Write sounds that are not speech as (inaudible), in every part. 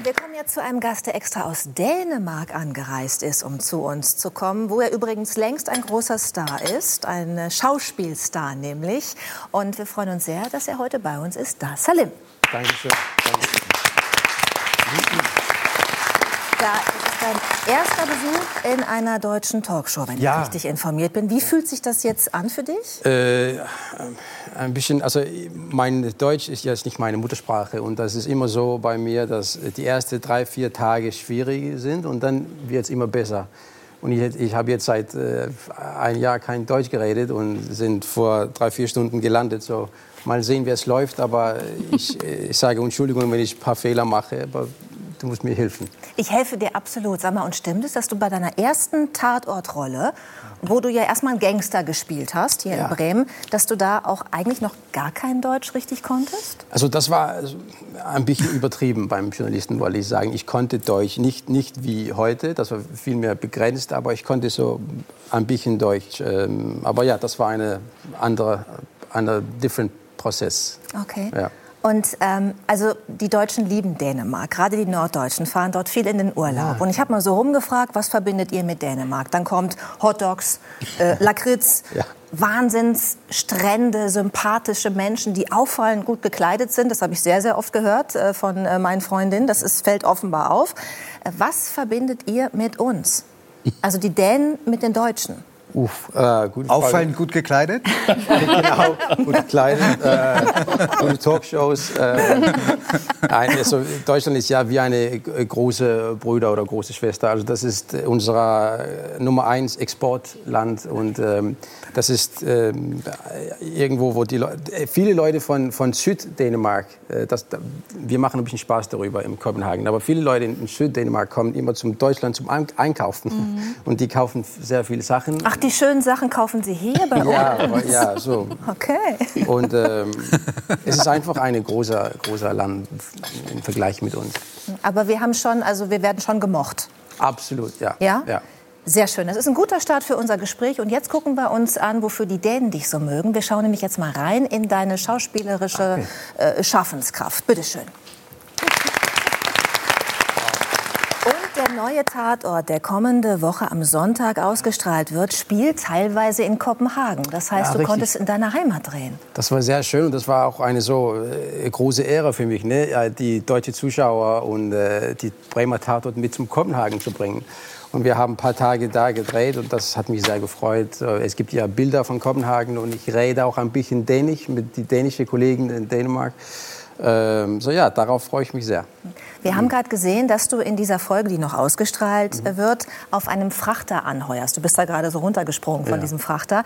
Und wir kommen jetzt zu einem Gast, der extra aus Dänemark angereist ist, um zu uns zu kommen, wo er übrigens längst ein großer Star ist, ein Schauspielstar nämlich. Und wir freuen uns sehr, dass er heute bei uns ist. Da, Salim. Dankeschön. Dankeschön. Da ist dein erster Besuch in einer deutschen Talkshow, wenn Ja. ich richtig informiert bin. Wie fühlt sich das jetzt an für dich? Äh, ein bisschen, also mein Deutsch ist jetzt nicht meine Muttersprache und das ist immer so bei mir, dass die ersten drei, vier Tage schwierig sind und dann wird es immer besser. Und ich, ich habe jetzt seit äh, ein Jahr kein Deutsch geredet und sind vor drei, vier Stunden gelandet. So mal sehen, wie es läuft, aber ich, äh, ich sage Entschuldigung, wenn ich ein paar Fehler mache, aber du musst mir helfen. Ich helfe dir absolut. Sag mal, und stimmt es, dass du bei deiner ersten Tatortrolle, wo du ja erstmal einen Gangster gespielt hast, hier Ja. in Bremen, dass du da auch eigentlich noch gar kein Deutsch richtig konntest? Also das war ein bisschen übertrieben beim Journalisten, wollte ich sagen. Ich konnte Deutsch nicht, nicht wie heute, das war viel mehr begrenzt, aber ich konnte so ein bisschen Deutsch. Ähm, Aber ja, das war eine andere, andere different Prozess. Okay. Ja. Und ähm, also die Deutschen lieben Dänemark, gerade die Norddeutschen fahren dort viel in den Urlaub. Und ich habe mal so rumgefragt, was verbindet ihr mit Dänemark? Dann kommt Hotdogs, äh, (laughs) Lakritz, Ja. Wahnsinnsstrände, sympathische Menschen, die auffallend gut gekleidet sind. Das habe ich sehr, sehr oft gehört äh, von äh, meinen Freundinnen. Das ist, fällt offenbar auf. Äh, was verbindet ihr mit uns? Also die Dänen mit den Deutschen. Uff, äh, gute Frage. Auffallend gut gekleidet? (laughs) genau, gut gekleidet, äh, gute Talkshows. Äh, nein, also Deutschland ist ja wie eine große Bruder oder große Schwester. Also das ist unser äh, Nummer eins Exportland und ähm, das ist ähm, irgendwo, wo die Leute, äh, viele Leute von, von Süddänemark, äh, das, wir machen ein bisschen Spaß darüber in Kopenhagen, aber viele Leute in Süddänemark kommen immer zum Deutschland zum Ein- Einkaufen und die kaufen sehr viele Sachen. Ach, die schönen Sachen kaufen sie hier bei (laughs) ja, uns? aber, ja, so. Okay. Und ähm, es ist einfach ein großer, großer Land im Vergleich mit uns. Aber wir haben schon, also wir werden schon gemocht. Absolut, ja. Ja? ja. Sehr schön. Das ist ein guter Start für unser Gespräch. Und jetzt gucken wir uns an, wofür die Dänen dich so mögen. Wir schauen nämlich jetzt mal rein in deine schauspielerische äh, Schaffenskraft. Bitte schön. Und der neue Tatort, der kommende Woche am Sonntag ausgestrahlt wird, spielt teilweise in Kopenhagen. Das heißt, Ja, du richtig. konntest in deiner Heimat drehen. Das war sehr schön und das war auch eine so äh, große Ehre für mich, ne? ja, die deutsche Zuschauer und äh, die Bremer Tatort mit zum Kopenhagen zu bringen. Und wir haben ein paar Tage da gedreht und das hat mich sehr gefreut. Äh, Es gibt ja Bilder von Kopenhagen und ich rede auch ein bisschen Dänisch mit den dänischen Kollegen in Dänemark. Ähm, so ja, darauf freue ich mich sehr. Wir haben gerade gesehen, dass du in dieser Folge, die noch ausgestrahlt äh, wird, auf einem Frachter anheuerst. Du bist da gerade so runtergesprungen von Ja. diesem Frachter.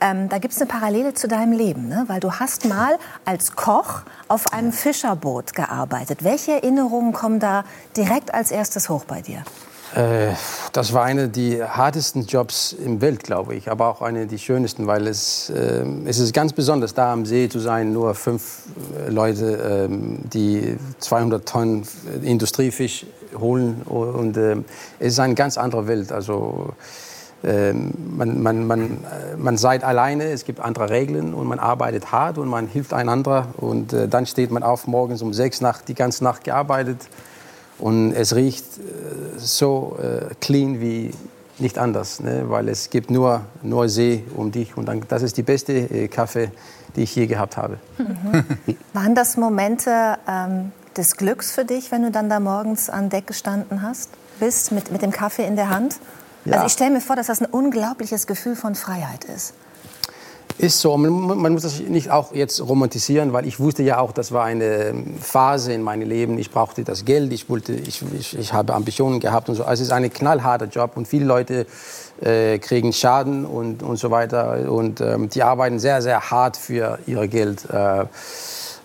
Ähm, da gibt es eine Parallele zu deinem Leben, ne? weil du hast mal als Koch auf einem Fischerboot gearbeitet. Welche Erinnerungen kommen da direkt als erstes hoch bei dir? Äh, das war einer der hartesten Jobs im Welt, glaube ich, aber auch einer der schönsten, weil es, äh, es ist ganz besonders, da am See zu sein, nur fünf äh, Leute, ähm, die 200 Tonnen Industriefisch holen und äh, es ist eine ganz andere Welt. Also ähm, man, man, man, äh, man seid alleine, es gibt andere Regeln und man arbeitet hart und man hilft einander und äh, dann steht man auf morgens um sechs Nacht, die ganze Nacht gearbeitet und es riecht äh, so äh, clean wie nicht anders, ne? weil es gibt nur, nur See um dich und dann, das ist die beste äh, Kaffee, die ich je gehabt habe. Waren das Momente ähm, des Glücks für dich, wenn du dann da morgens an Deck gestanden hast, bist mit, mit dem Kaffee in der Hand? Ja. Also ich stelle mir vor, dass das ein unglaubliches Gefühl von Freiheit ist. Ist so, man, man muss das nicht auch jetzt romantisieren, weil ich wusste ja auch, das war eine Phase in meinem Leben. Ich brauchte das Geld, ich, wollte, ich, ich, ich habe Ambitionen gehabt und so. Also es ist ein knallharter Job und viele Leute äh, kriegen Schaden und, und so weiter. Und ähm, die arbeiten sehr, sehr hart für ihr Geld. Äh,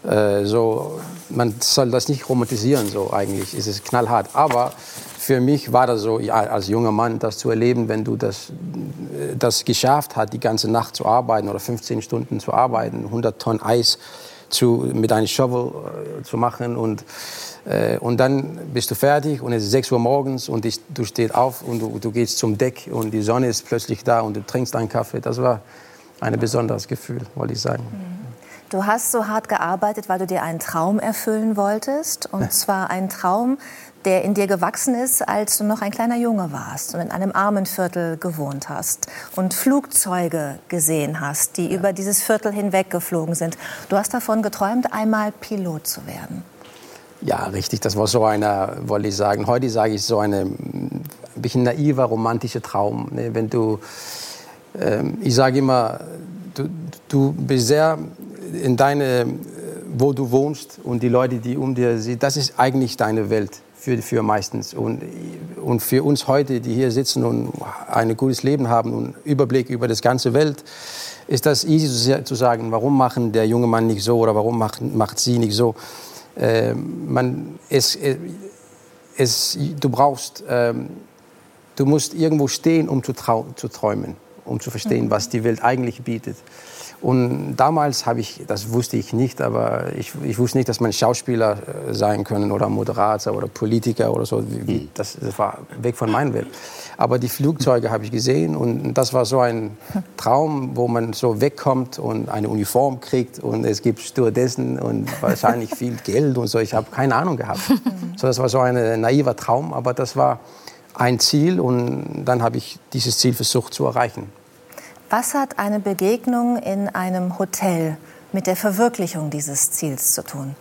äh, so, man soll das nicht romantisieren, so eigentlich. Es ist knallhart. Aber für mich war das so, ja, als junger Mann, das zu erleben, wenn du das, das geschafft hast, die ganze Nacht zu arbeiten oder 15 Stunden zu arbeiten, 100 Tonnen Eis zu, mit einem Shovel äh, zu machen und, äh, und dann bist du fertig und es ist 6 Uhr morgens und ich, du stehst auf und du, du gehst zum Deck und die Sonne ist plötzlich da und du trinkst einen Kaffee. Das war ein besonderes Gefühl, wollte ich sagen. Du hast so hart gearbeitet, weil du dir einen Traum erfüllen wolltest. Und (laughs) zwar einen Traum, der in dir gewachsen ist, als du noch ein kleiner Junge warst und in einem Armenviertel gewohnt hast und Flugzeuge gesehen hast, die ja. über dieses Viertel hinweg geflogen sind. Du hast davon geträumt, einmal Pilot zu werden. Ja, richtig. Das war so eine, wollte ich sagen, heute sage ich so eine ein bisschen naiver, romantischer Traum. Ne? Wenn du, ähm, ich sage immer, du, du bist sehr in deine, wo du wohnst und die Leute, die um dir sind, das ist eigentlich deine Welt für, für meistens. Und, und für uns heute, die hier sitzen und ein gutes Leben haben und Überblick über das ganze Welt, ist das easy zu sagen, warum machen der junge Mann nicht so oder warum macht, macht sie nicht so. Äh, man, es, äh, es, du brauchst, äh, du musst irgendwo stehen, um zu, zu träumen, um zu verstehen, was die Welt eigentlich bietet. Und damals habe ich, das wusste ich nicht, aber ich, ich wusste nicht, dass man Schauspieler äh, sein können oder Moderator oder Politiker oder so. Hm. Das, das war weg von meiner Welt. Aber die Flugzeuge habe ich gesehen und das war so ein Traum, wo man so wegkommt und eine Uniform kriegt und es gibt Stewardessen und wahrscheinlich viel Geld und so. Ich habe keine Ahnung gehabt. (laughs) So, das war so ein naiver Traum, aber das war ein Ziel und dann habe ich dieses Ziel versucht zu erreichen. Was hat eine Begegnung in einem Hotel mit der Verwirklichung dieses Ziels zu tun?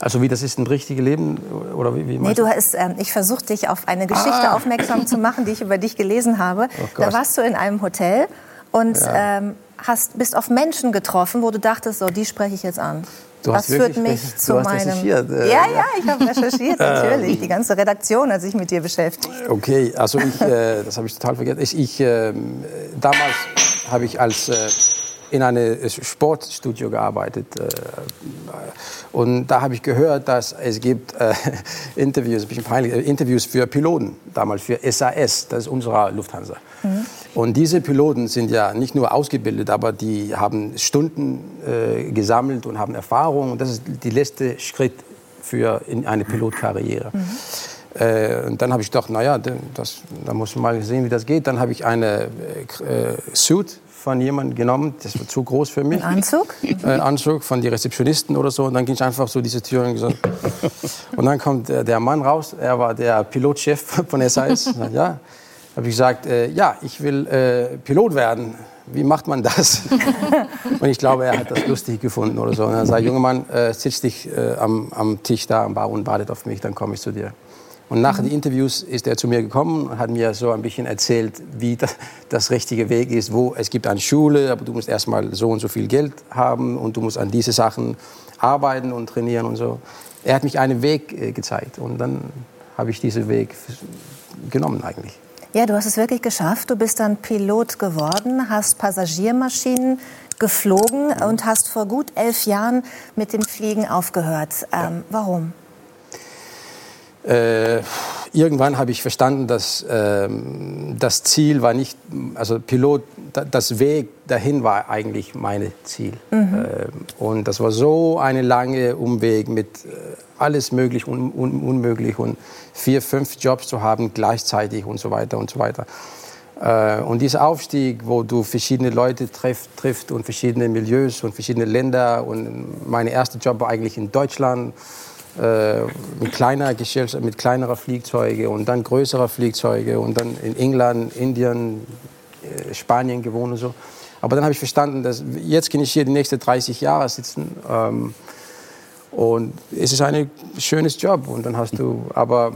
Also wie das ist ein richtiges Leben oder wie? wie nee, du hast, äh, ich versuche dich auf eine Geschichte ah. aufmerksam zu machen, die ich über dich gelesen habe. (laughs) Oh da warst du in einem Hotel und ja. ähm, hast, bist auf Menschen getroffen, wo du dachtest, so die spreche ich jetzt an. Du das führt mich zu hast meinem. Recherchiert, äh, ja, ja, ich habe recherchiert, (laughs) natürlich. Die ganze Redaktion hat sich mit dir beschäftigt. Okay, also ich, äh, (laughs) das habe ich total vergessen. Ich, ich äh, damals habe ich als äh, in einem Sportstudio gearbeitet äh, und da habe ich gehört, dass es gibt äh, (laughs) Interviews, ein bisschen peinlich, äh, Interviews für Piloten damals für SAS, das ist unsere Lufthansa. Mhm. Und diese Piloten sind ja nicht nur ausgebildet, aber die haben Stunden äh, gesammelt und haben Erfahrung und das ist der letzte Schritt für in eine Pilotkarriere. Mhm. Äh, und dann habe ich gedacht, naja, das, da muss man mal sehen, wie das geht. Dann habe ich eine äh, Suit von jemandem genommen, das war zu groß für mich. Ein Anzug? Ein äh, Anzug von den Rezeptionisten oder so. Und dann ging ich einfach so diese Tür und gesagt. (laughs) Und dann kommt der, der Mann raus, er war der Pilotchef von SAS. (laughs) ja, habe ich gesagt, äh, ja, ich will äh, Pilot werden. Wie macht man das? (laughs) und ich glaube, er hat das lustig gefunden oder so. Und dann sagt, junger Mann, äh, sitz dich äh, am, am Tisch da am Bar und wartet auf mich, dann komme ich zu dir. Und nach mhm. den Interviews ist er zu mir gekommen und hat mir so ein bisschen erzählt, wie das, das richtige Weg ist, wo es gibt eine Schule, aber du musst erstmal so und so viel Geld haben und du musst an diese Sachen arbeiten und trainieren und so. Er hat mich einen Weg äh, gezeigt und dann habe ich diesen Weg genommen eigentlich. Ja, du hast es wirklich geschafft. Du bist dann Pilot geworden, hast Passagiermaschinen geflogen und hast vor gut elf Jahren mit dem Fliegen aufgehört. Ähm, ja. Warum? Äh, irgendwann habe ich verstanden, dass äh, das Ziel war nicht, also Pilot, das Weg dahin war eigentlich mein Ziel. Mhm. Äh, und das war so eine lange Umweg mit äh, alles möglich und un, unmöglich und vier, fünf Jobs zu haben gleichzeitig und so weiter und so weiter. Äh, und dieser Aufstieg, wo du verschiedene Leute triff, trifft und verschiedene Milieus und verschiedene Länder und mein erster Job war eigentlich in Deutschland äh, mit kleiner mit kleinerer Flugzeuge und dann größerer Flugzeuge und dann in England, Indien, äh, Spanien gewohnt und so. Aber dann habe ich verstanden, dass jetzt kann ich hier die nächsten 30 Jahre sitzen ähm, und es ist ein schönes Job und dann hast du, aber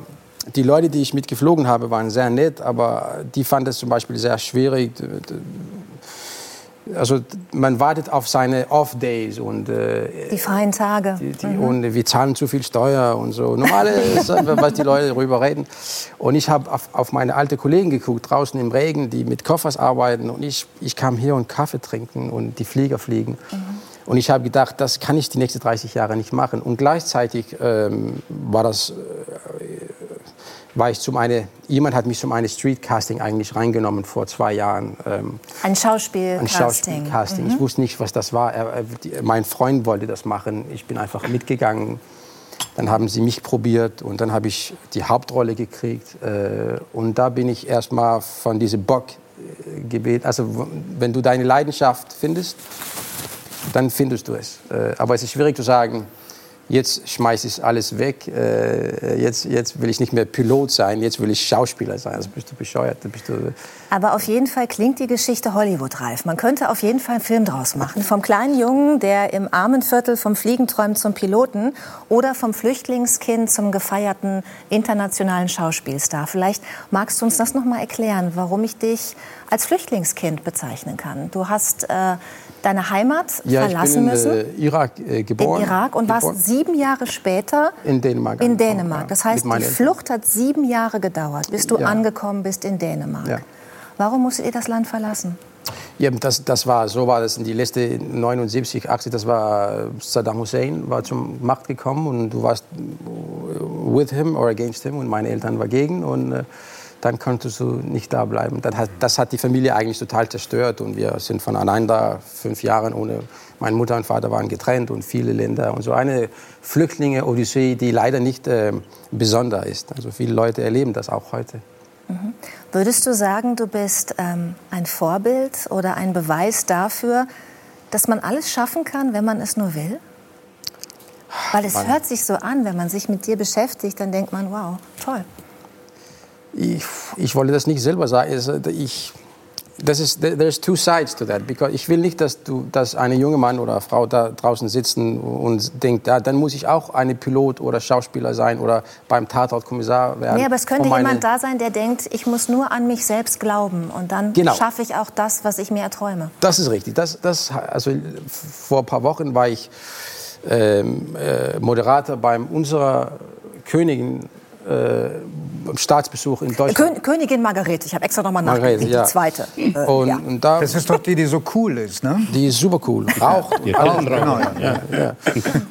die Leute, die ich mitgeflogen habe, waren sehr nett, aber die fanden es zum Beispiel sehr schwierig also man wartet auf seine Off-Days und äh, die freien Tage die, die, mhm. und wir zahlen zu viel Steuer und so normales, was die Leute darüber reden. Und ich habe auf, auf, meine alten Kollegen geguckt draußen im Regen, die mit Koffers arbeiten und ich, ich kam hier und Kaffee trinken und die Flieger fliegen. Mhm. Und ich habe gedacht, das kann ich die nächsten 30 Jahre nicht machen. Und gleichzeitig ähm, war das äh, war ich zum eine, jemand hat mich zum eine Streetcasting eigentlich reingenommen vor zwei Jahren. Ähm, ein Schauspielcasting. Ein Schauspielcasting. Mhm. Ich wusste nicht, was das war. Er, die, mein Freund wollte das machen. Ich bin einfach mitgegangen. Dann haben sie mich probiert und dann habe ich die Hauptrolle gekriegt. Äh, und da bin ich erstmal von diesem Bock äh, gebeten. Also wenn du deine Leidenschaft findest, dann findest du es. Äh, aber es ist schwierig zu sagen, jetzt schmeiße ich alles weg, äh, jetzt, jetzt will ich nicht mehr Pilot sein, jetzt will ich Schauspieler sein. Also bist du bescheuert. Bist du Aber auf jeden Fall klingt die Geschichte Hollywood-reif. Man könnte auf jeden Fall einen Film draus machen. Vom kleinen Jungen, der im armen Viertel vom Fliegen träumt zum Piloten oder vom Flüchtlingskind zum gefeierten internationalen Schauspielstar. Vielleicht magst du uns das noch mal erklären, warum ich dich als Flüchtlingskind bezeichnen kann. Du hast äh, deine Heimat ja, verlassen ich bin in Äh, Irak äh, geboren. In Irak und geboren. warst sieben Jahre später in Dänemark. In Dänemark. Ja, das heißt, die Flucht hat sieben Jahre gedauert, bis du ja. angekommen bist in Dänemark. Warum musstet ihr das Land verlassen? Ja, das, das war, so war das in die letzte 79, 80, das war Saddam Hussein war zum Macht gekommen und du warst with him or against him und meine Eltern waren gegen und äh, dann konntest du nicht da bleiben. Das hat, das hat die Familie eigentlich total zerstört und wir sind voneinander fünf Jahre ohne, meine Mutter und Vater waren getrennt und viele Länder und so eine Flüchtlinge-Odyssee, die leider nicht äh, besonders ist. Also viele Leute erleben das auch heute. Mhm. Würdest du sagen, du bist ähm, ein Vorbild oder ein Beweis dafür, dass man alles schaffen kann, wenn man es nur will? Weil es Mann. hört sich so an, wenn man sich mit dir beschäftigt, dann denkt man, wow, toll. Ich, ich wollte das nicht selber sagen. Ich, das ist, there's two sides to that. Because ich will nicht, dass, du, dass eine junge Mann oder Frau da draußen sitzen und denkt, ja, dann muss ich auch eine Pilot oder Schauspieler sein oder beim Tatortkommissar werden. Nee, aber es könnte meine- jemand da sein, der denkt, ich muss nur an mich selbst glauben und dann Genau. schaffe ich auch das, was ich mir erträume. Das ist richtig. Das, das, also vor ein paar Wochen war ich ähm, äh, Moderator beim unserer Königin äh, Staatsbesuch in Deutschland. Kön Königin Margarete, ich habe extra nochmal nachgeguckt, Margarete, ja. die zweite. Äh, und, ja. und da, Das ist doch die, die so cool ist, ne? die ist super cool. Raucht. Genau, ja. ja.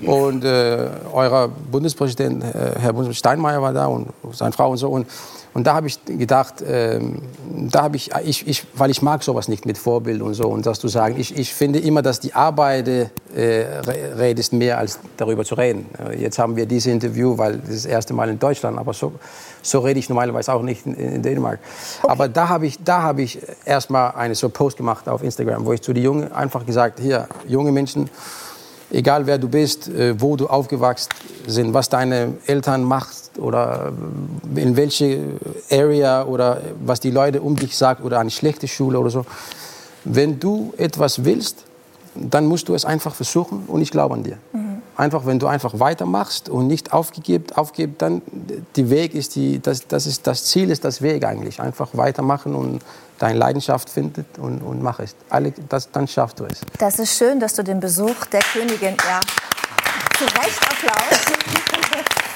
Und äh, euer Bundespräsident, äh, Herr Bundespräsident Steinmeier war da und seine Frau und so. Und, und da habe ich gedacht, ähm, da habe ich, ich, ich, weil ich mag sowas nicht mit Vorbild und so. Und das zu sagen, ich, ich finde immer, dass die Arbeit äh, re- redet mehr als darüber zu reden. Äh, Jetzt haben wir dieses Interview, weil das ist das erste Mal in Deutschland, aber so, so rede ich normalerweise auch nicht in, in Dänemark. Aber da habe ich, da habe ich erstmal eine so Post gemacht auf Instagram, wo ich zu den Jungen einfach gesagt, hier, junge Menschen, egal wer du bist, äh, wo du aufgewachsen sind, was deine Eltern oder äh, in welche Area oder was die Leute um dich sagen oder eine schlechte Schule oder so. Wenn du etwas willst, dann musst du es einfach versuchen und ich glaube an dir. Einfach, wenn du einfach weitermachst und nicht aufgegeben, aufgibst, dann die Weg ist die, das, das ist das Ziel ist das Weg eigentlich. Einfach weitermachen und deine Leidenschaft findet und, und mach es. Alle, das, dann schaffst du es. Das ist schön, dass du den Besuch der Königin, ja, zu Recht Applaus.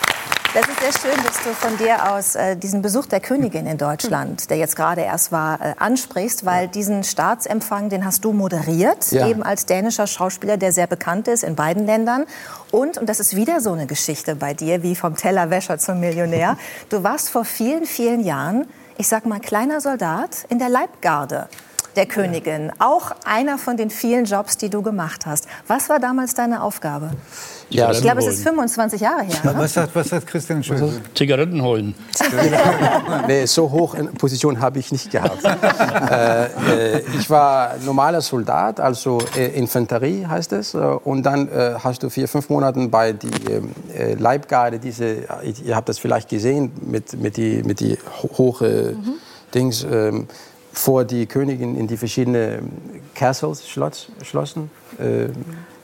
Das ist sehr schön, dass du von dir aus äh, diesen Besuch der Königin in Deutschland, der jetzt gerade erst war, äh, ansprichst, weil diesen Staatsempfang, den hast du moderiert, Ja. eben als dänischer Schauspieler, der sehr bekannt ist in beiden Ländern. Und, und das ist wieder so eine Geschichte bei dir, wie vom Tellerwäscher zum Millionär, (laughs) du warst vor vielen, vielen Jahren, ich sag mal, kleiner Soldat in der Leibgarde der Königin. Auch einer von den vielen Jobs, die du gemacht hast. Was war damals deine Aufgabe? Ja, Ich glaube, es ist 25 Jahre her. Ne? Was sagt, was sagt Christian Schulze? Zigaretten holen. (laughs) Nee, so hoch in Position habe ich nicht gehabt. (laughs) äh, äh, ich war normaler Soldat, also äh, Infanterie heißt es. Äh, und dann äh, hast du vier, fünf Monate bei die äh, Leibgarde, diese, ihr habt das vielleicht gesehen, mit, mit die, mit die ho- hohe Dings, ähm, vor die Königin in die verschiedenen Castles, Schloss, Schlossen. Äh,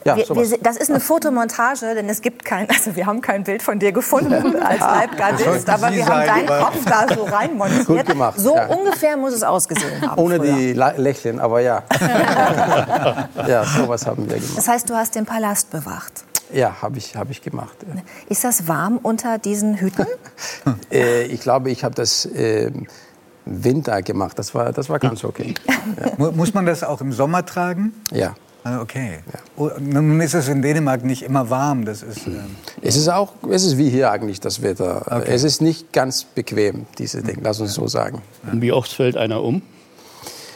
ja, Wir, wir, das ist eine Fotomontage, denn es gibt kein, also wir haben kein Bild von dir gefunden als Leibgardist, aber Sie wir haben deinen Kopf da so (laughs) reinmontiert. Gut gemacht, So ja. ungefähr muss es ausgesehen haben. Ohne früher. die Lächeln, aber ja. (laughs) ja, sowas haben wir gemacht. Das heißt, du hast den Palast bewacht. Ja, habe ich, hab ich gemacht. ja. Ist das warm unter diesen Hüten? (laughs) Äh, ich glaube, ich habe das ähm, Winter gemacht. Das war, das war ganz okay. (laughs) Mu- Muss man das auch im Sommer tragen? Ja. Ah, Okay. Oh, Nun ist es in Dänemark nicht immer warm. Das ist, ähm, Es ist auch, es ist wie hier eigentlich das Wetter. Es ist nicht ganz bequem, diese Dinge, lass uns so sagen. Und wie oft fällt einer um?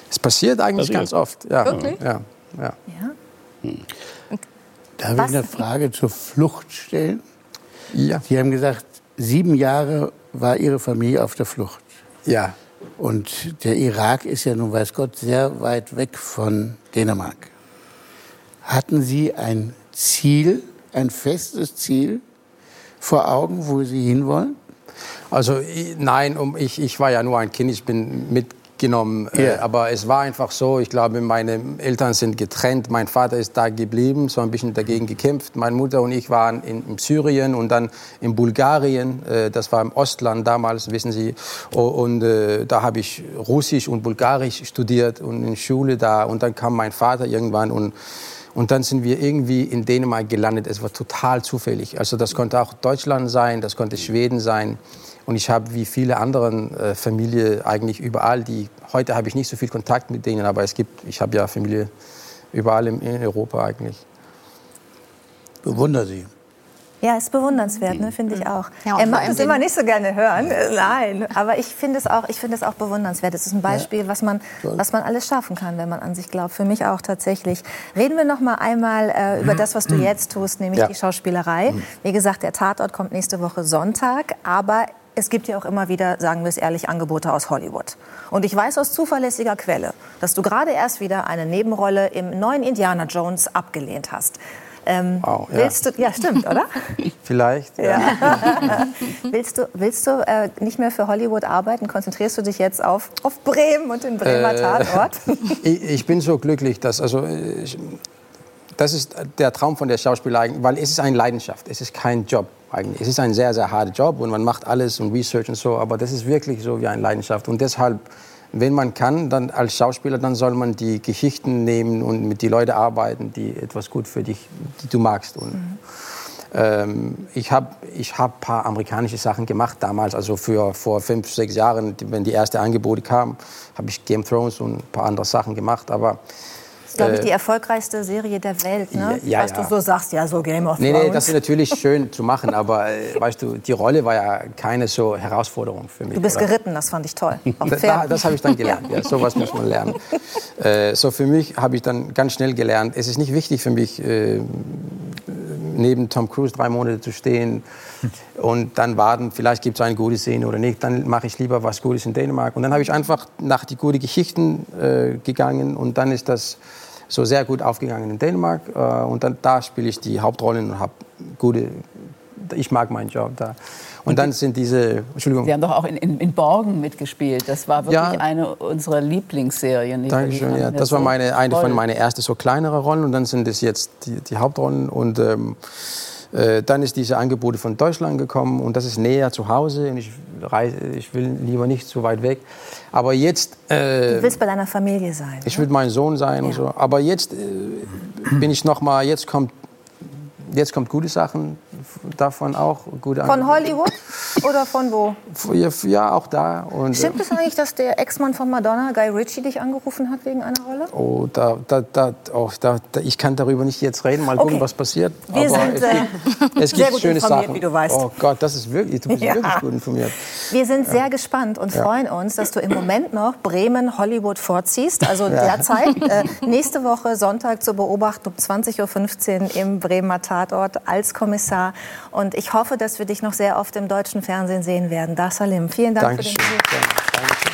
Es passiert eigentlich Passiert. ganz oft. Ja, Wirklich? ja, ja. Ja. Darf Was? ich eine Frage zur Flucht stellen? ja. Sie haben gesagt, sieben Jahre war Ihre Familie auf der Flucht. ja. Und der Irak ist ja nun, weiß Gott, sehr weit weg von Dänemark. Hatten Sie ein Ziel, ein festes Ziel vor Augen, wo Sie hinwollen? Also nein, um, ich, ich war ja nur ein Kind, ich bin mitgenommen. Äh, Ja. aber es war einfach so, ich glaube, meine Eltern sind getrennt. Mein Vater ist da geblieben, so ein bisschen dagegen gekämpft. Meine Mutter und ich waren in, in Syrien und dann in Bulgarien. Äh, das war im Ostland damals, wissen Sie. Und äh, da habe ich Russisch und Bulgarisch studiert und in Schule da. Und dann kam mein Vater irgendwann und und dann sind wir irgendwie in Dänemark gelandet. Es war total zufällig. Also das konnte auch Deutschland sein, das konnte Schweden sein. Und ich habe wie viele andere äh, Familie eigentlich überall, die heute habe ich nicht so viel Kontakt mit denen, aber es gibt, ich habe ja Familie überall in, in Europa eigentlich. Bewundere Sie. Ja, ist bewundernswert, ne? finde ich auch. Ja, er mag es immer nicht so gerne hören, äh, nein. Aber ich finde es auch, ich finde es auch bewundernswert. Es ist ein Beispiel, was man, was man alles schaffen kann, wenn man an sich glaubt. Für mich auch tatsächlich. Reden wir noch mal einmal äh, über das, was du jetzt tust, nämlich Ja. die Schauspielerei. Wie gesagt, der Tatort kommt nächste Woche Sonntag, aber es gibt ja auch immer wieder, sagen wir es ehrlich, Angebote aus Hollywood. Und ich weiß aus zuverlässiger Quelle, dass du gerade erst wieder eine Nebenrolle im neuen Indiana Jones abgelehnt hast. Ähm, Wow, ja. willst du, ja, stimmt, oder? (laughs) Vielleicht. Ja. (laughs) Willst du, willst du äh, nicht mehr für Hollywood arbeiten? Konzentrierst du dich jetzt auf, auf Bremen und den Bremer Äh, Tatort? (laughs) Ich, ich bin so glücklich, dass also äh, ich, das ist der Traum von der Schauspielerei, weil es ist eine Leidenschaft, es ist kein Job eigentlich. Es ist ein sehr sehr harter Job und man macht alles und Research und so, aber das ist wirklich so wie eine Leidenschaft und deshalb wenn man kann, dann als Schauspieler, dann soll man die Geschichten nehmen und mit den Leuten arbeiten, die etwas gut für dich, die du magst. Und, ähm, ich habe ich hab ein paar amerikanische Sachen gemacht damals, also für, vor fünf, sechs Jahren, wenn die ersten Angebote kamen, habe ich Game of Thrones und ein paar andere Sachen gemacht, aber Das ist, glaube ich, äh, die erfolgreichste Serie der Welt, ne? Ja, Was ja. du so sagst, ja, so Game of Nee, Thrones. nee, das ist natürlich schön zu machen, aber äh, weißt du, die Rolle war ja keine so Herausforderung für mich. du bist oder? geritten, das fand ich toll. (laughs) Auf Da, Pferden. da, das habe ich dann gelernt. Ja, sowas muss man lernen. (laughs) Äh, so für mich habe ich dann ganz schnell gelernt, es ist nicht wichtig für mich, äh, neben Tom Cruise drei Monate zu stehen und dann warten, vielleicht gibt es eine gute Szene oder nicht. Dann mache ich lieber was Gutes in Dänemark. Und dann habe ich einfach nach die guten Geschichten äh, gegangen und dann ist das so sehr gut aufgegangen in Dänemark. Äh, und dann da spiele ich die Hauptrollen und habe gute. Ich mag meinen Job da. Und dann sind diese, Entschuldigung. Sie haben doch auch in, in, in Borgen mitgespielt. Das war wirklich Ja. eine unserer Lieblingsserien. Dankeschön, ja. Das war meine, eine von meinen ersten so kleineren Rollen und dann sind es jetzt die, die Hauptrollen und ähm, äh, dann ist diese Angebote von Deutschland gekommen und das ist näher zu Hause und ich, ich will lieber nicht so weit weg. Aber jetzt, äh, Du willst bei deiner Familie sein. ich will mein Sohn sein und so. Aber jetzt äh, bin ich noch mal, jetzt kommt, jetzt kommt gute Sachen davon auch. Gute Von Angebote. Hollywood oder von wo? Ja, auch da. Und, äh, Stimmt es eigentlich, dass der Ex-Mann von Madonna, Guy Ritchie, dich angerufen hat wegen einer Rolle? Oh, da, da, da, oh, da, da, ich kann darüber nicht jetzt reden. Mal gucken, Okay. was passiert. Wir sind, es äh, gibt, es sehr gibt gut schöne Sachen. wie du weißt. Oh Gott, das ist wirklich, du bist Ja. wirklich gut informiert. Wir sind sehr gespannt und freuen uns, dass du im Moment noch Bremen, Hollywood vorziehst. Also derzeit, äh, nächste Woche Sonntag zur Beobachtung 20.15 Uhr im Bremer Tatort als Kommissar. Und ich hoffe, dass wir dich noch sehr oft im deutschen Fernsehen sehen werden. Da Salim, vielen Dank Dankeschön. für den Besuch.